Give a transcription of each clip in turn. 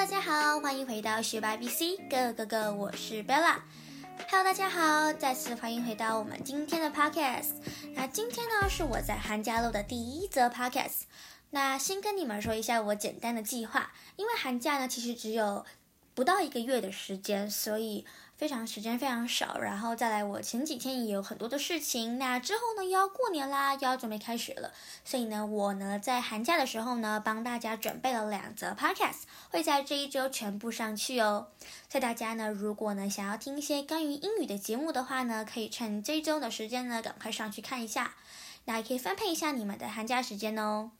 大家好，欢迎回到学霸 BC 哥哥哥，我是 Bella。Hello，大家好，再次欢迎回到我们今天的 Podcast。那今天呢是我在寒假录的第一则 Podcast。那先跟你们说一下我简单的计划，因为寒假呢其实只有不到一个月的时间，所以。非常时间非常少，然后再来，我前几天也有很多的事情。那之后呢，又要过年啦，又要准备开学了，所以呢，我呢在寒假的时候呢，帮大家准备了两则 podcast，会在这一周全部上去哦。所以大家呢，如果呢想要听一些关于英语的节目的话呢，可以趁这一周的时间呢，赶快上去看一下。那也可以分配一下你们的寒假时间哦。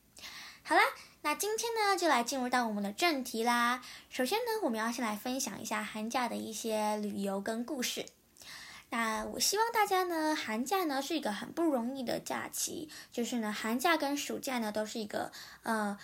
好啦。那今天呢，就来进入到我们的正题啦。首先呢，我们要先来分享一下寒假的一些旅游跟故事。那我希望大家呢，寒假呢是一个很不容易的假期，就是呢，寒假跟暑假呢都是一个呃。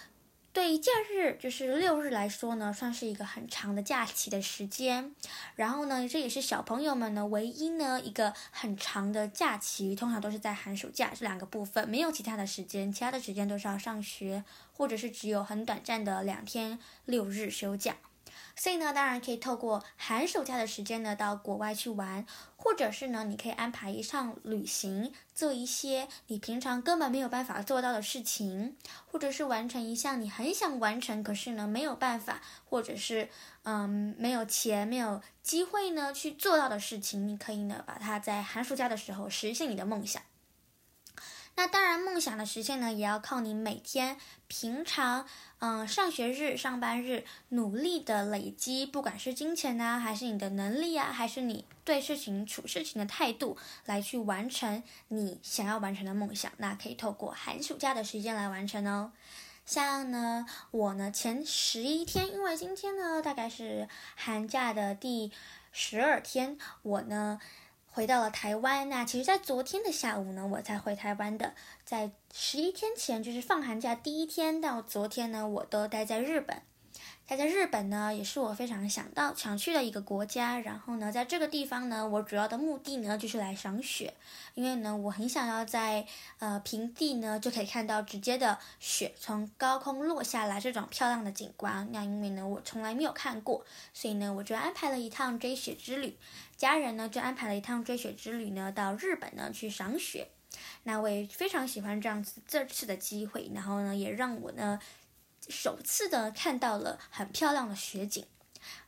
对于假日就是六日来说呢，算是一个很长的假期的时间。然后呢，这也是小朋友们呢唯一呢一个很长的假期，通常都是在寒暑假这两个部分，没有其他的时间，其他的时间都是要上学，或者是只有很短暂的两天六日休假。所以呢，当然可以透过寒暑假的时间呢，到国外去玩，或者是呢，你可以安排一趟旅行，做一些你平常根本没有办法做到的事情，或者是完成一项你很想完成，可是呢没有办法，或者是嗯没有钱、没有机会呢去做到的事情，你可以呢把它在寒暑假的时候实现你的梦想。那当然，梦想的实现呢，也要靠你每天平常，嗯，上学日、上班日努力的累积，不管是金钱呢，还是你的能力啊，还是你对事情处事情的态度，来去完成你想要完成的梦想。那可以透过寒暑假的时间来完成哦。像呢，我呢前十一天，因为今天呢大概是寒假的第十二天，我呢。回到了台湾，那其实，在昨天的下午呢，我才回台湾的。在十一天前，就是放寒假第一天到昨天呢，我都待在日本。待在日本呢，也是我非常想到想去的一个国家。然后呢，在这个地方呢，我主要的目的呢，就是来赏雪，因为呢，我很想要在呃平地呢就可以看到直接的雪从高空落下来这种漂亮的景观。那因为呢，我从来没有看过，所以呢，我就安排了一趟追雪之旅。家人呢就安排了一趟追雪之旅呢，到日本呢去赏雪。那我也非常喜欢这样子这次的机会，然后呢，也让我呢。首次的看到了很漂亮的雪景，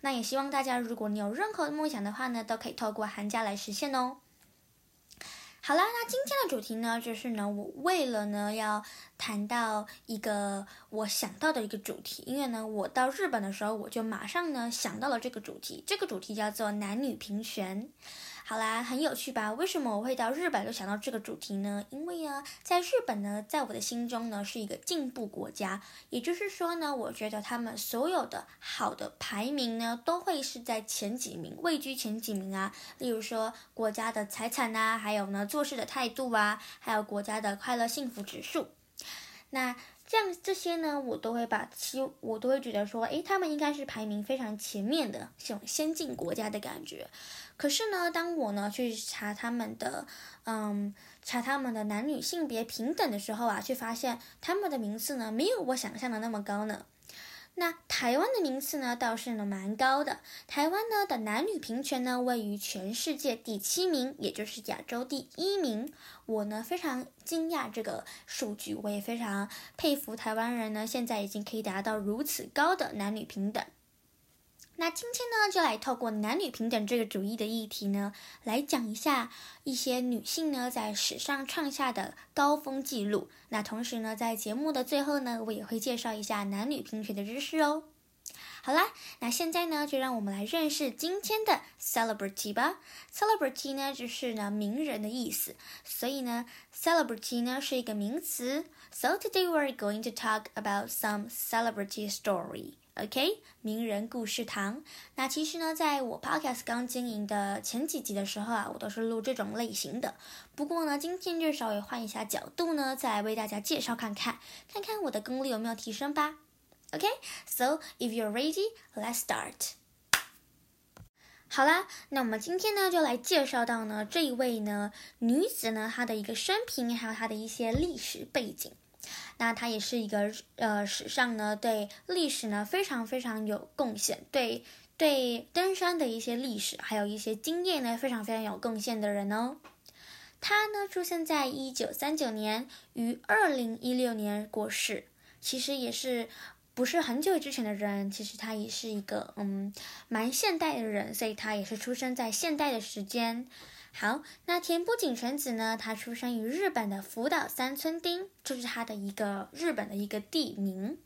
那也希望大家，如果你有任何的梦想的话呢，都可以透过寒假来实现哦。好啦，那今天的主题呢，就是呢，我为了呢要谈到一个我想到的一个主题，因为呢，我到日本的时候，我就马上呢想到了这个主题，这个主题叫做男女平权。好啦，很有趣吧？为什么我会到日本就想到这个主题呢？因为呢，在日本呢，在我的心中呢，是一个进步国家。也就是说呢，我觉得他们所有的好的排名呢，都会是在前几名，位居前几名啊。例如说国家的财产啊，还有呢做事的态度啊，还有国家的快乐幸福指数。那这样这些呢，我都会把其我都会觉得说，诶，他们应该是排名非常前面的这种先进国家的感觉。可是呢，当我呢去查他们的，嗯，查他们的男女性别平等的时候啊，却发现他们的名次呢没有我想象的那么高呢。那台湾的名次呢倒是呢蛮高的，台湾呢的男女平权呢位于全世界第七名，也就是亚洲第一名。我呢非常惊讶这个数据，我也非常佩服台湾人呢现在已经可以达到如此高的男女平等。那今天呢，就来透过男女平等这个主义的议题呢，来讲一下一些女性呢在史上创下的高峰记录。那同时呢，在节目的最后呢，我也会介绍一下男女平权的知识哦。好啦，那现在呢，就让我们来认识今天的 celebrity 吧。celebrity 呢，就是呢名人的意思，所以呢，celebrity 呢是一个名词。So today we are going to talk about some celebrity story. OK，名人故事堂。那其实呢，在我 Podcast 刚经营的前几集的时候啊，我都是录这种类型的。不过呢，今天就稍微换一下角度呢，再来为大家介绍看看，看看我的功力有没有提升吧。OK，So if you're ready, let's start。好啦，那我们今天呢，就来介绍到呢这一位呢女子呢她的一个生平，还有她的一些历史背景。那他也是一个呃史上呢对历史呢非常非常有贡献，对对登山的一些历史还有一些经验呢非常非常有贡献的人哦。他呢出生在一九三九年，于二零一六年过世，其实也是。不是很久之前的人，其实他也是一个嗯蛮现代的人，所以他也是出生在现代的时间。好，那田部井纯子呢？他出生于日本的福岛三村町，这是他的一个日本的一个地名。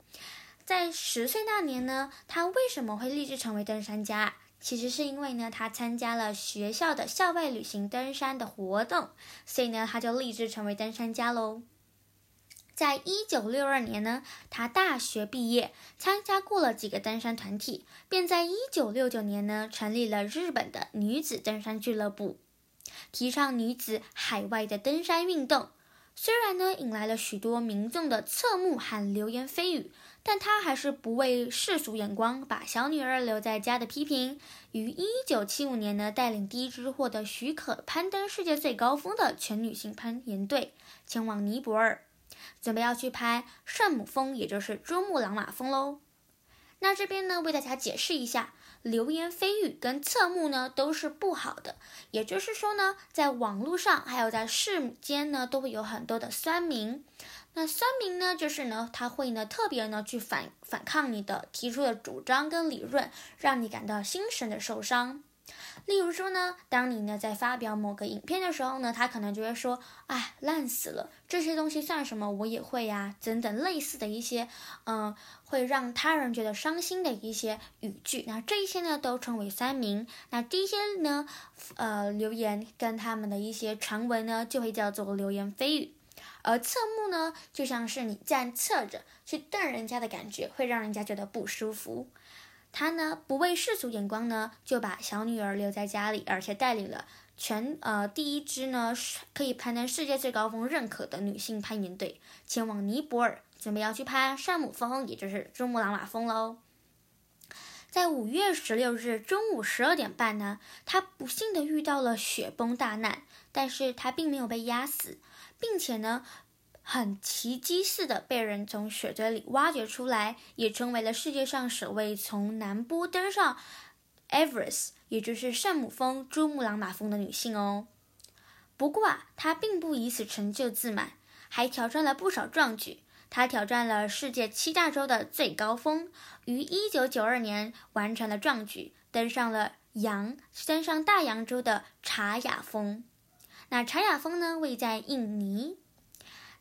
在十岁那年呢，他为什么会立志成为登山家？其实是因为呢，他参加了学校的校外旅行登山的活动，所以呢，他就立志成为登山家喽。在一九六二年呢，他大学毕业，参加过了几个登山团体，便在一九六九年呢，成立了日本的女子登山俱乐部，提倡女子海外的登山运动。虽然呢，引来了许多民众的侧目和流言蜚语，但她还是不畏世俗眼光，把小女儿留在家的批评。于一九七五年呢，带领第一支获得许可攀登世界最高峰的全女性攀岩队，前往尼泊尔。准备要去拍圣母峰，也就是珠穆朗玛峰喽。那这边呢，为大家解释一下，流言蜚语跟侧目呢都是不好的。也就是说呢，在网络上还有在世间呢，都会有很多的酸民。那酸民呢，就是呢，他会呢特别呢去反反抗你的提出的主张跟理论，让你感到心神的受伤。例如说呢，当你呢在发表某个影片的时候呢，他可能就会说：“哎，烂死了，这些东西算什么？我也会呀。”等等类似的一些，嗯，会让他人觉得伤心的一些语句。那这些呢，都称为三明。那第一些呢，呃，留言跟他们的一些传闻呢，就会叫做流言蜚语。而侧目呢，就像是你站侧着去瞪人家的感觉，会让人家觉得不舒服。他呢不畏世俗眼光呢，就把小女儿留在家里，而且带领了全呃第一支呢可以攀登世界最高峰认可的女性攀岩队，前往尼泊尔，准备要去攀山姆峰，也就是珠穆朗玛峰喽。在五月十六日中午十二点半呢，他不幸的遇到了雪崩大难，但是他并没有被压死，并且呢。很奇迹似的被人从雪堆里挖掘出来，也成为了世界上首位从南波登上 Everest，也就是圣母峰珠穆朗玛峰的女性哦。不过啊，她并不以此成就自满，还挑战了不少壮举。她挑战了世界七大洲的最高峰，于1992年完成了壮举，登上了洋，登上大洋洲的查雅峰。那查雅峰呢，位在印尼。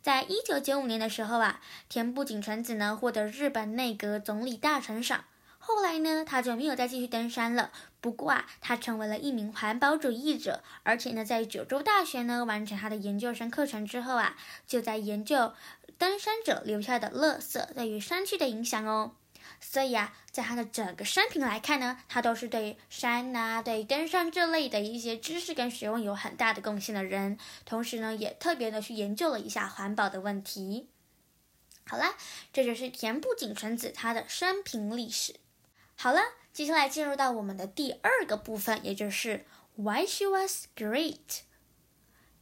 在一九九五年的时候啊，田部井纯子呢获得日本内阁总理大臣赏。后来呢，他就没有再继续登山了。不过啊，他成为了一名环保主义者，而且呢，在九州大学呢完成他的研究生课程之后啊，就在研究登山者留下的垃圾对于山区的影响哦。所以啊，在他的整个生平来看呢，他都是对山呐、对登山这类的一些知识跟学问有很大的贡献的人。同时呢，也特别的去研究了一下环保的问题。好啦，这就是田部井纯子她的生平历史。好了，接下来进入到我们的第二个部分，也就是 Why she was great.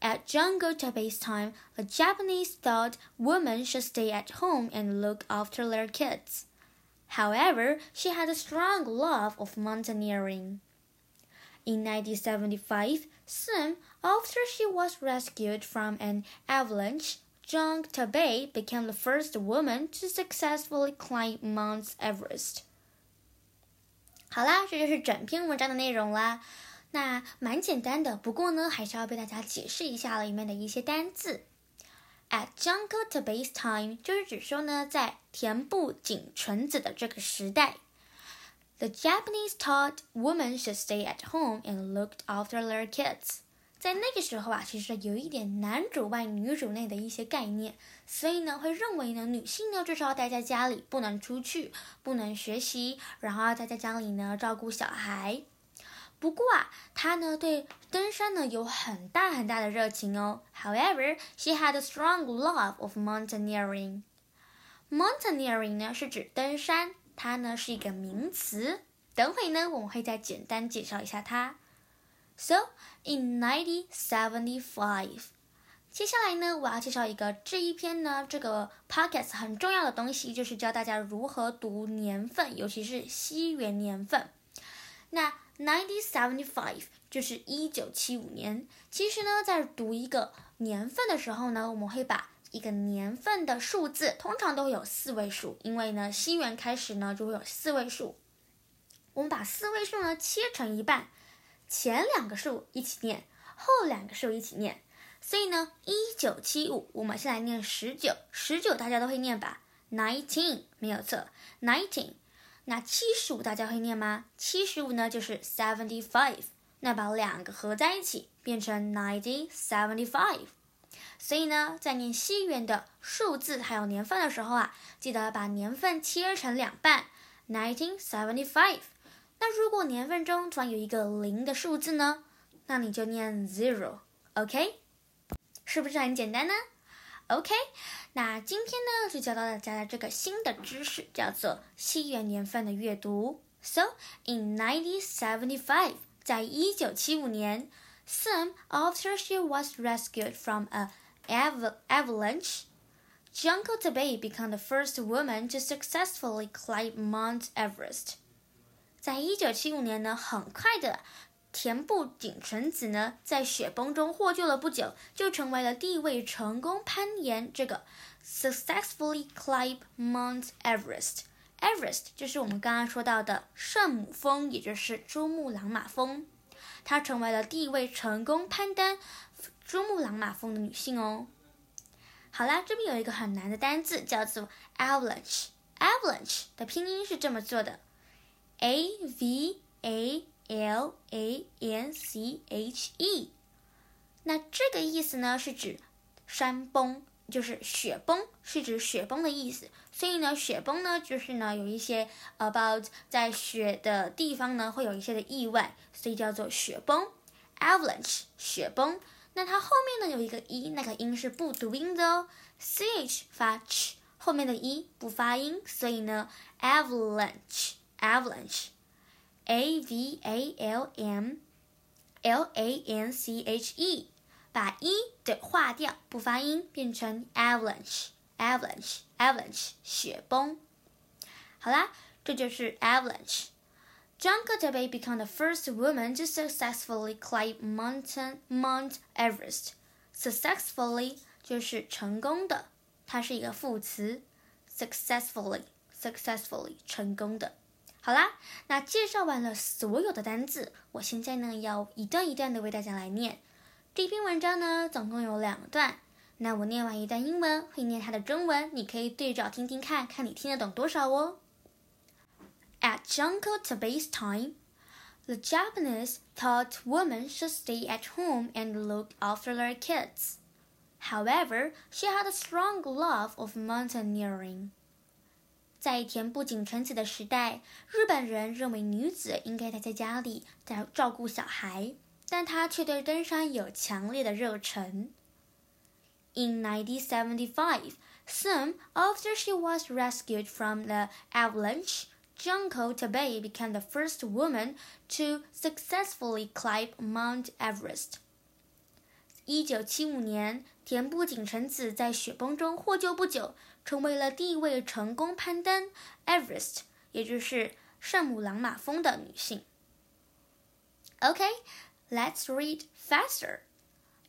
At jungle Taipei's time, the Japanese thought women should stay at home and look after their kids. However, she had a strong love of mountaineering. In 1975, soon after she was rescued from an avalanche, Zhang Taibei became the first woman to successfully climb Mount Everest. 好啦，这就是整篇文章的内容啦。那蛮简单的，不过呢，还是要被大家解释一下里面的一些单字。 At Jungle to base time，就是指说呢，在田部井纯子的这个时代，the Japanese taught women should stay at home and looked after their kids。在那个时候啊，其实有一点男主外女主内的一些概念，所以呢，会认为呢，女性呢，就是要待在家里，不能出去，不能学习，然后要待在家里呢，照顾小孩。不过啊，她呢对登山呢有很大很大的热情哦。However, she had a strong love of mountaineering. Mountaineering 呢是指登山，它呢是一个名词。等会呢我们会再简单介绍一下它。So in 1975, 接下来呢，我要介绍一个这一篇呢，这个 podcast 很重要的东西，就是教大家如何读年份，尤其是西元年份。那 nineteen seventy five 就是一九七五年。其实呢，在读一个年份的时候呢，我们会把一个年份的数字，通常都有四位数，因为呢，西元开始呢就会有四位数。我们把四位数呢切成一半，前两个数一起念，后两个数一起念。所以呢，一九七五，我们先来念十九，十九大家都会念吧？nineteen 没有错，nineteen。那七十五大家会念吗？七十五呢就是 seventy five。那把两个合在一起变成 nineteen seventy five。所以呢，在念西元的数字还有年份的时候啊，记得把年份切成两半，nineteen seventy five。那如果年份中突然有一个零的数字呢，那你就念 zero，OK？是不是很简单呢 ？OK，那今天呢就教到大家的这个新的知识，叫做西元年份的阅读。So in 1975，在一九七五年，soon after she was rescued from a avalanche。Junko Tabei became the first woman to successfully climb Mount Everest。在一九七五年呢，很快的， 田部井纯子呢，在雪崩中获救了不久，就成为了第一位成功攀岩这个 successfully climb Mount Everest。Everest 就是我们刚刚说到的圣母峰，也就是珠穆朗玛峰。她成为了第一位成功攀登珠穆朗玛峰的女性哦。好啦，这边有一个很难的单字，叫做 avalanche。avalanche 的拼音是这么做的：a v a。L A N C H E，那这个意思呢是指山崩，就是雪崩，是指雪崩的意思。所以呢，雪崩呢就是呢有一些 about 在雪的地方呢会有一些的意外，所以叫做雪崩 avalanche 雪崩。那它后面呢有一个 e，那个音是不读音的哦，c h 发 ch，后面的 e 不发音，所以呢 avalanche avalanche。A V A L M L A N C H E，把 e 的划掉，不发音，变成 avalanche，avalanche，avalanche，雪崩。好啦，这就是 avalanche。Junko Tabei became the first woman to successfully climb mountain Mount Everest. Successfully 就是成功的，它是一个副词。Successfully，successfully 成功的。 好啦，那介绍完了所有的单字，我现在呢要一段一段的为大家来念。这篇文章呢总共有两段，那我念完一段英文，会念它的中文，你可以对照听听看，看你听得懂多少哦。At Junko Tabei's time, the Japanese thought women should stay at home and look after their kids. However, she had a strong love of mountaineering. 在田部井纯子的时代，日本人认为女子应该待在家里，在照顾小孩，但她却对登山有强烈的热忱。In 1975, soon after she was rescued from the avalanche, Junko Tabei became the first woman to successfully climb Mount Everest. 一九七五年，田部井纯子在雪崩中获救不久。成为了第一位成功攀登 Everest，也就是圣母朗玛峰的女性。Okay, let's read faster.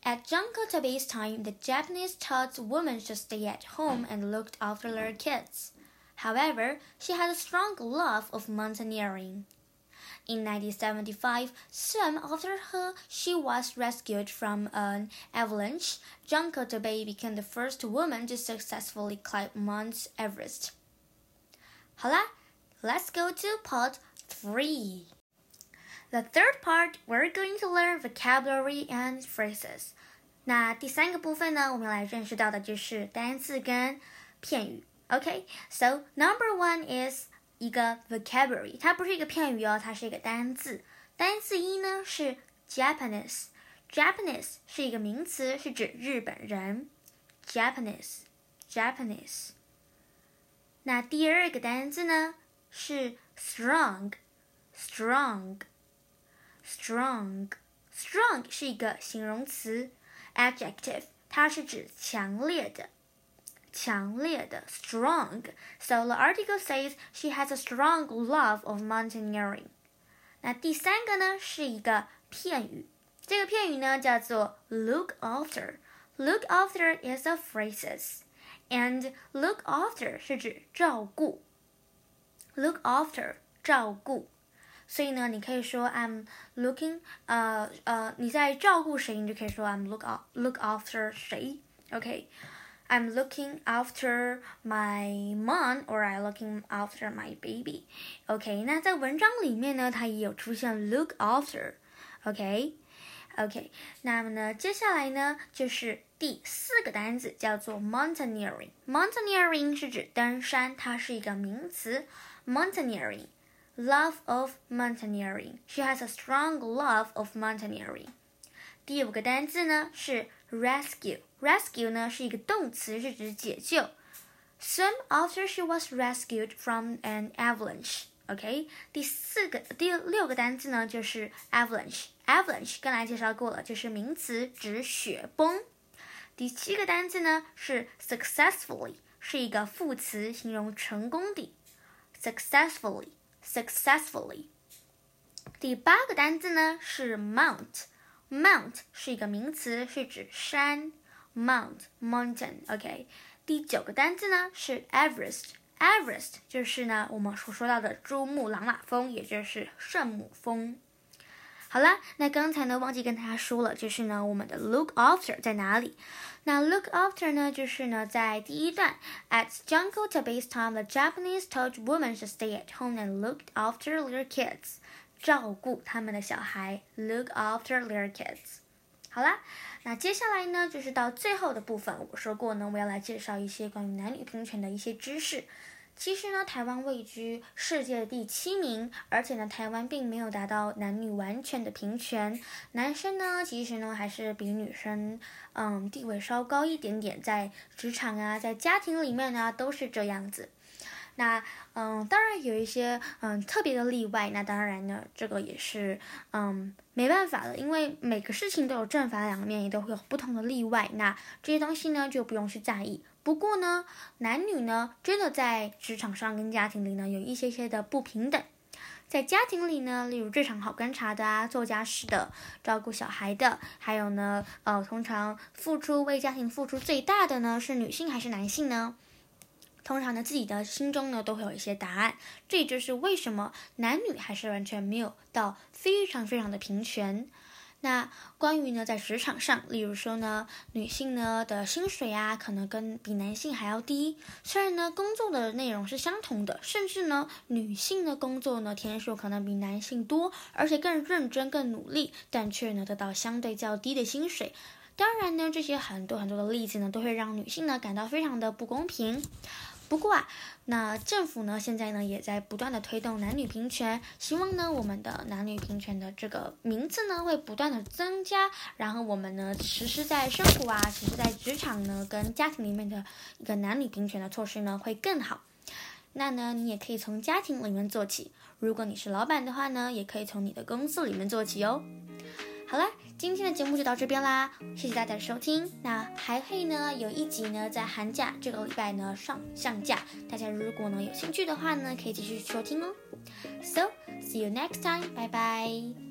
At Junko Tabei's time, the Japanese taught women to stay at home and looked after their kids. However, she had a strong love of mountaineering. In 1975, soon after her, she was rescued from an avalanche. Junko Tabei became the first woman to successfully climb Mount Everest. 好啦，Let's go to part three. The third part, we're going to learn vocabulary and phrases. 那第三个部分呢，我们来认识到的就是单词跟片语。Okay, so number one is 一个 vocabulary，它不是一个片语哦，它是一个单字。单字一呢是 Japanese，Japanese 是一个名词，是指日本人。Japanese，Japanese。那第二个单字呢是 strong，strong，strong，strong 是一个形容词，adjective，它是指强烈的。强烈的 strong. So the article says she has a strong love of mountaineering. 那第三个呢是一个片语，这个片语呢叫做 look after。Look after is a phrases, and look after 是指照顾。Look after 照顾，所以呢，你可以说 I'm looking，呃呃，你在照顾谁，你就可以说 I'm look look after 谁，OK。 I'm looking after my mom or I'm looking after my baby. OK，那在文章里面呢，它也有出现 look after。OK，OK，那么呢，接下来呢就是第四个单词，叫做 mountaineering。mountaineering 是指登山，它是一个名词。mountaineering。Love of mountaineering. She has a strong love of mountaineering. 第五个单词呢是 rescue。rescue 呢是一个动词，是指解救。Soon after she was rescued from an avalanche. OK，第四个、第六个单词呢就是 avalanche。avalanche 刚才介绍过了，就是名词，指雪崩。第七个单词呢是 successfully，是一个副词，形容成功的。successfully，successfully。第八个单词呢是 mount。 Mount 是一个名词，是指山。Mount mountain，OK。第九个单词呢是 Everest，Everest 就是呢我们所说到的珠穆朗玛峰，也就是圣母峰。好了，那刚才呢忘记跟大家说了，就是呢我们的 look after 在哪里？那 look after 呢就是呢在第一段，At jungle to base time, the Japanese told women to stay at home and look after their kids， 照顾他们的小孩，look after their kids。好啦，那接下来呢，就是到最后的部分。我说过呢，我要来介绍一些关于男女平权的一些知识。其实呢，台湾位居世界第七名，而且呢，台湾并没有达到男女完全的平权。男生呢，其实呢，还是比女生，嗯，地位稍高一点点，在职场啊，在家庭里面呢，都是这样子。那嗯，当然有一些嗯特别的例外。那当然呢，这个也是嗯没办法的，因为每个事情都有正反两面，也都会有不同的例外。那这些东西呢，就不用去在意。不过呢，男女呢，真的在职场上跟家庭里呢，有一些些的不平等。在家庭里呢，例如日常好观察的啊，做家事的，照顾小孩的，还有呢，呃，通常付出为家庭付出最大的呢，是女性还是男性呢？通常呢，自己的心中呢都会有一些答案，这也就是为什么男女还是完全没有到非常非常的平权。那关于呢，在职场上，例如说呢，女性呢的薪水啊，可能跟比男性还要低。虽然呢，工作的内容是相同的，甚至呢，女性的工作呢天数可能比男性多，而且更认真、更努力，但却呢得到相对较低的薪水。当然呢，这些很多很多的例子呢，都会让女性呢感到非常的不公平。不过啊，那政府呢现在呢也在不断的推动男女平权，希望呢我们的男女平权的这个名次呢会不断的增加，然后我们呢实施在生活啊，实施在职场呢跟家庭里面的一个男女平权的措施呢会更好。那呢你也可以从家庭里面做起，如果你是老板的话呢，也可以从你的公司里面做起哦。好了，今天的节目就到这边啦，谢谢大家的收听。那还会呢有一集呢在寒假这个礼拜呢上上架，大家如果呢有兴趣的话呢，可以继续收听哦。So see you next time，拜拜。